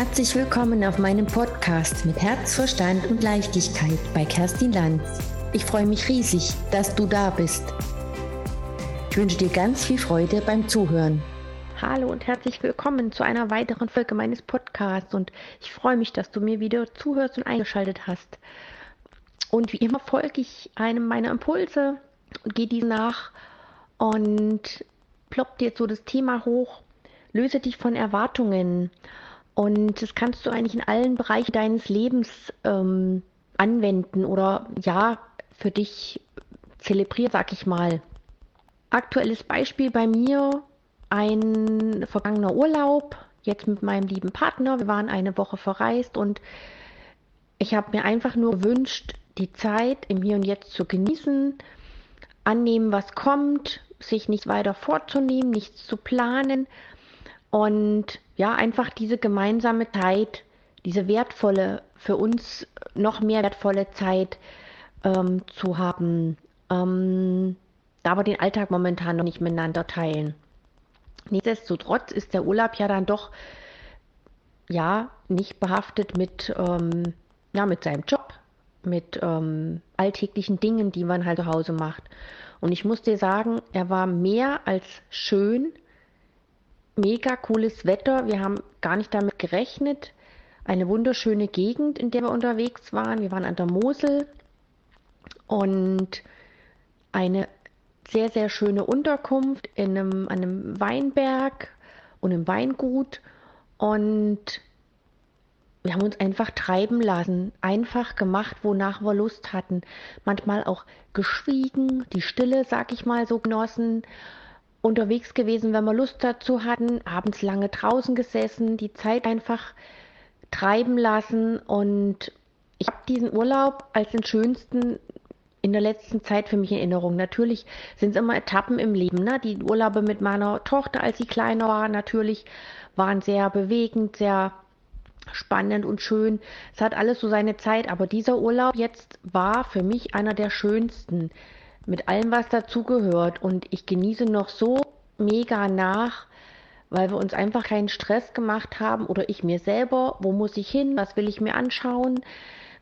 Herzlich willkommen auf meinem Podcast mit Herz, Verstand und Leichtigkeit bei Kerstin Lanz. Ich freue mich riesig, dass du da bist. Ich wünsche dir ganz viel Freude beim Zuhören. Hallo und herzlich willkommen zu einer weiteren Folge meines Podcasts und ich freue mich, dass du mir wieder zuhörst und eingeschaltet hast. Und wie immer folge ich einem meiner Impulse und gehe die nach und ploppt jetzt so das Thema hoch. Löse dich von Erwartungen. Und das kannst du eigentlich in allen Bereichen deines Lebens ähm, anwenden oder ja, für dich zelebrieren, sag ich mal. Aktuelles Beispiel bei mir, ein vergangener Urlaub, jetzt mit meinem lieben Partner. Wir waren eine Woche verreist und ich habe mir einfach nur gewünscht, die Zeit im Hier und Jetzt zu genießen, annehmen, was kommt, sich nicht weiter vorzunehmen, nichts zu planen und ja, einfach diese gemeinsame Zeit, diese wertvolle, für uns noch mehr wertvolle Zeit ähm, zu haben, ähm, da wir den Alltag momentan noch nicht miteinander teilen. Nichtsdestotrotz ist der Urlaub ja dann doch ja nicht behaftet mit, ähm, ja, mit seinem Job, mit ähm, alltäglichen Dingen, die man halt zu Hause macht. Und ich muss dir sagen, er war mehr als schön mega cooles Wetter. Wir haben gar nicht damit gerechnet. Eine wunderschöne Gegend, in der wir unterwegs waren. Wir waren an der Mosel und eine sehr, sehr schöne Unterkunft in einem, einem Weinberg und einem Weingut. Und wir haben uns einfach treiben lassen, einfach gemacht, wonach wir Lust hatten. Manchmal auch geschwiegen, die Stille, sag ich mal, so genossen unterwegs gewesen, wenn wir Lust dazu hatten, abends lange draußen gesessen, die Zeit einfach treiben lassen und ich habe diesen Urlaub als den schönsten in der letzten Zeit für mich in Erinnerung. Natürlich sind es immer Etappen im Leben. Ne? Die Urlaube mit meiner Tochter, als sie kleiner war, natürlich waren sehr bewegend, sehr spannend und schön. Es hat alles so seine Zeit, aber dieser Urlaub jetzt war für mich einer der schönsten mit allem, was dazugehört. Und ich genieße noch so mega nach, weil wir uns einfach keinen Stress gemacht haben oder ich mir selber, wo muss ich hin, was will ich mir anschauen.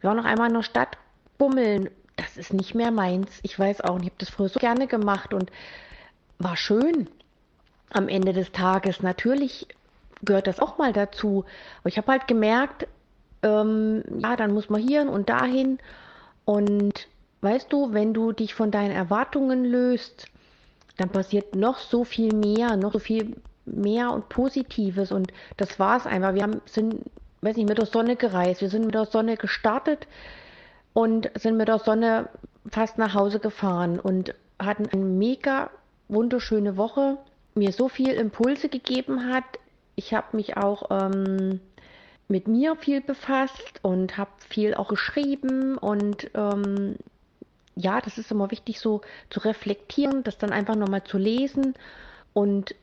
Wir waren noch einmal in der Stadt bummeln. Das ist nicht mehr meins. Ich weiß auch nicht, ich habe das früher so gerne gemacht und war schön am Ende des Tages. Natürlich gehört das auch mal dazu. Aber ich habe halt gemerkt, ähm, ja, dann muss man hier und dahin. Und Weißt du, wenn du dich von deinen Erwartungen löst, dann passiert noch so viel mehr, noch so viel mehr und Positives. Und das war es einfach. Wir haben, sind, weiß nicht, mit der Sonne gereist. Wir sind mit der Sonne gestartet und sind mit der Sonne fast nach Hause gefahren und hatten eine mega wunderschöne Woche. Mir so viel Impulse gegeben hat. Ich habe mich auch ähm, mit mir viel befasst und habe viel auch geschrieben und ähm, ja, das ist immer wichtig, so zu reflektieren, das dann einfach nochmal zu lesen. Und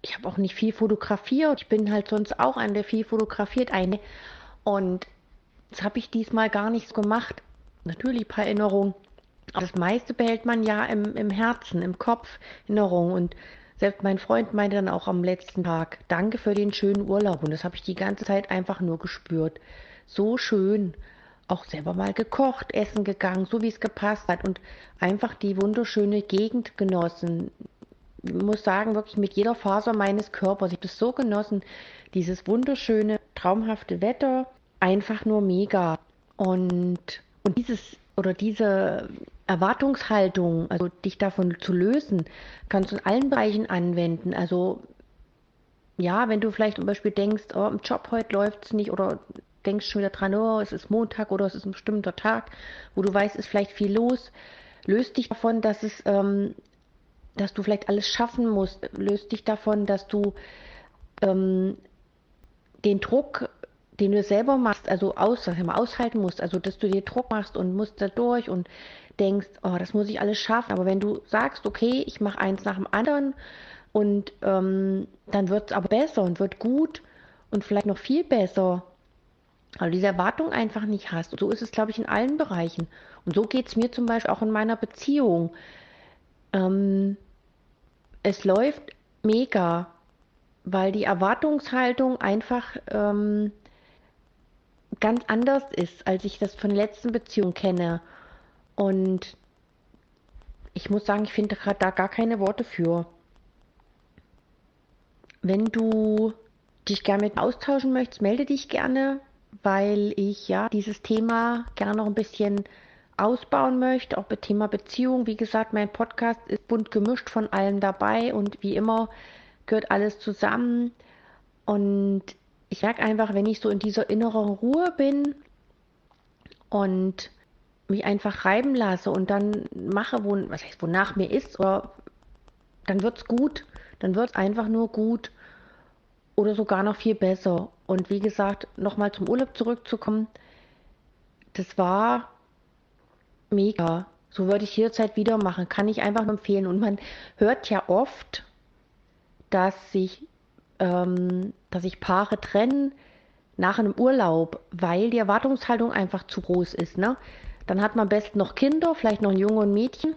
ich habe auch nicht viel fotografiert. Ich bin halt sonst auch eine, der viel fotografiert, eine. Und das habe ich diesmal gar nicht so gemacht. Natürlich ein paar Erinnerungen. Aber das meiste behält man ja im, im Herzen, im Kopf, Erinnerungen. Und selbst mein Freund meinte dann auch am letzten Tag, danke für den schönen Urlaub. Und das habe ich die ganze Zeit einfach nur gespürt. So schön auch selber mal gekocht, essen gegangen, so wie es gepasst hat und einfach die wunderschöne Gegend genossen. Ich muss sagen, wirklich mit jeder Faser meines Körpers. Ich habe das so genossen, dieses wunderschöne, traumhafte Wetter, einfach nur mega. Und, und dieses oder diese Erwartungshaltung, also dich davon zu lösen, kannst du in allen Bereichen anwenden. Also ja, wenn du vielleicht zum Beispiel denkst, oh, im Job heute läuft es nicht oder denkst schon wieder dran, oh, es ist Montag oder es ist ein bestimmter Tag, wo du weißt, es ist vielleicht viel los. Löst dich davon, dass es, ähm, dass du vielleicht alles schaffen musst. Löst dich davon, dass du ähm, den Druck, den du selber machst, also aus, sag ich mal, aushalten musst, also dass du dir Druck machst und musst da durch und denkst, oh, das muss ich alles schaffen. Aber wenn du sagst, okay, ich mache eins nach dem anderen und ähm, dann wird es aber besser und wird gut und vielleicht noch viel besser, weil du diese Erwartung einfach nicht hast. Und so ist es, glaube ich, in allen Bereichen. Und so geht es mir zum Beispiel auch in meiner Beziehung. Ähm, es läuft mega, weil die Erwartungshaltung einfach ähm, ganz anders ist, als ich das von der letzten Beziehung kenne. Und ich muss sagen, ich finde gerade da gar keine Worte für. Wenn du dich gerne mit austauschen möchtest, melde dich gerne, weil ich ja dieses Thema gerne noch ein bisschen ausbauen möchte, auch mit Thema Beziehung. Wie gesagt, mein Podcast ist bunt gemischt von allem dabei und wie immer gehört alles zusammen. Und ich merke einfach, wenn ich so in dieser inneren Ruhe bin und mich einfach reiben lasse und dann mache, wo, was heißt, wonach mir ist, oder dann wird es gut. Dann wird es einfach nur gut oder sogar noch viel besser. Und wie gesagt, nochmal zum Urlaub zurückzukommen, das war mega. So würde ich jederzeit wieder machen. Kann ich einfach nur empfehlen. Und man hört ja oft, dass sich, ähm, dass sich Paare trennen nach einem Urlaub, weil die Erwartungshaltung einfach zu groß ist. Ne? Dann hat man besten noch Kinder, vielleicht noch ein Junge und Mädchen.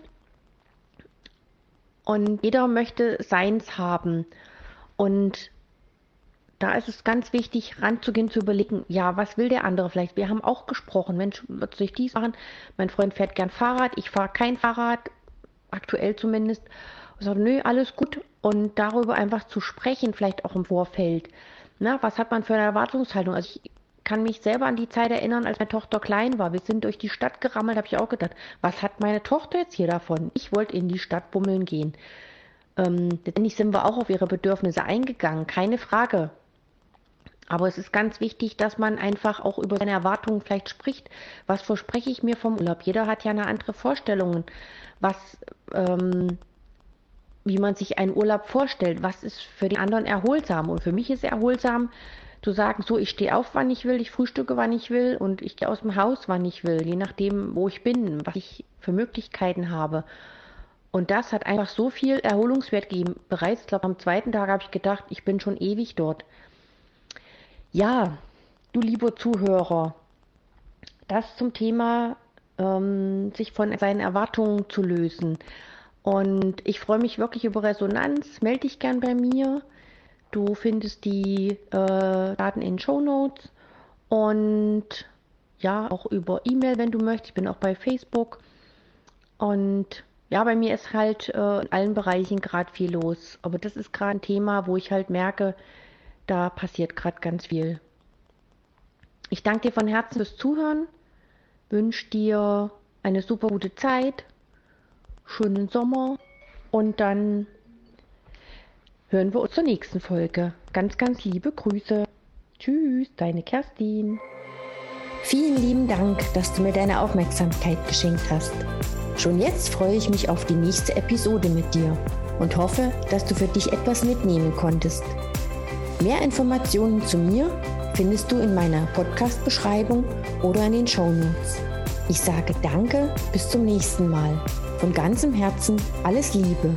Und jeder möchte seins haben. Und da ist es ganz wichtig, ranzugehen, zu überlegen, ja, was will der andere vielleicht? Wir haben auch gesprochen, Mensch, wird sich dies machen? Mein Freund fährt gern Fahrrad, ich fahre kein Fahrrad, aktuell zumindest. Ich sage, nö, alles gut. Und darüber einfach zu sprechen, vielleicht auch im Vorfeld. Na, was hat man für eine Erwartungshaltung? Also ich kann mich selber an die Zeit erinnern, als meine Tochter klein war. Wir sind durch die Stadt gerammelt, habe ich auch gedacht, was hat meine Tochter jetzt hier davon? Ich wollte in die Stadt bummeln gehen. Ähm, letztendlich sind wir auch auf ihre Bedürfnisse eingegangen, keine Frage. Aber es ist ganz wichtig, dass man einfach auch über seine Erwartungen vielleicht spricht. Was verspreche ich mir vom Urlaub? Jeder hat ja eine andere Vorstellung, was, ähm, wie man sich einen Urlaub vorstellt. Was ist für den anderen erholsam? Und für mich ist erholsam, zu sagen, so, ich stehe auf, wann ich will, ich frühstücke, wann ich will und ich gehe aus dem Haus, wann ich will, je nachdem, wo ich bin, was ich für Möglichkeiten habe. Und das hat einfach so viel Erholungswert gegeben. Bereits, glaube am zweiten Tag habe ich gedacht, ich bin schon ewig dort. Ja, du lieber Zuhörer, das zum Thema, ähm, sich von seinen Erwartungen zu lösen. Und ich freue mich wirklich über Resonanz. Melde dich gern bei mir. Du findest die äh, Daten in Show Notes und ja, auch über E-Mail, wenn du möchtest. Ich bin auch bei Facebook. Und ja, bei mir ist halt äh, in allen Bereichen gerade viel los. Aber das ist gerade ein Thema, wo ich halt merke, da passiert gerade ganz viel. Ich danke dir von Herzen fürs Zuhören, wünsche dir eine super gute Zeit, schönen Sommer und dann hören wir uns zur nächsten Folge. Ganz, ganz liebe Grüße. Tschüss, deine Kerstin. Vielen lieben Dank, dass du mir deine Aufmerksamkeit geschenkt hast. Schon jetzt freue ich mich auf die nächste Episode mit dir und hoffe, dass du für dich etwas mitnehmen konntest. Mehr Informationen zu mir findest du in meiner Podcast-Beschreibung oder in den Show Notes. Ich sage Danke, bis zum nächsten Mal. Von ganzem Herzen alles Liebe.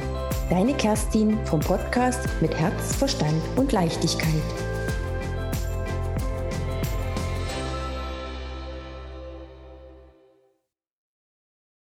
Deine Kerstin vom Podcast mit Herz, Verstand und Leichtigkeit.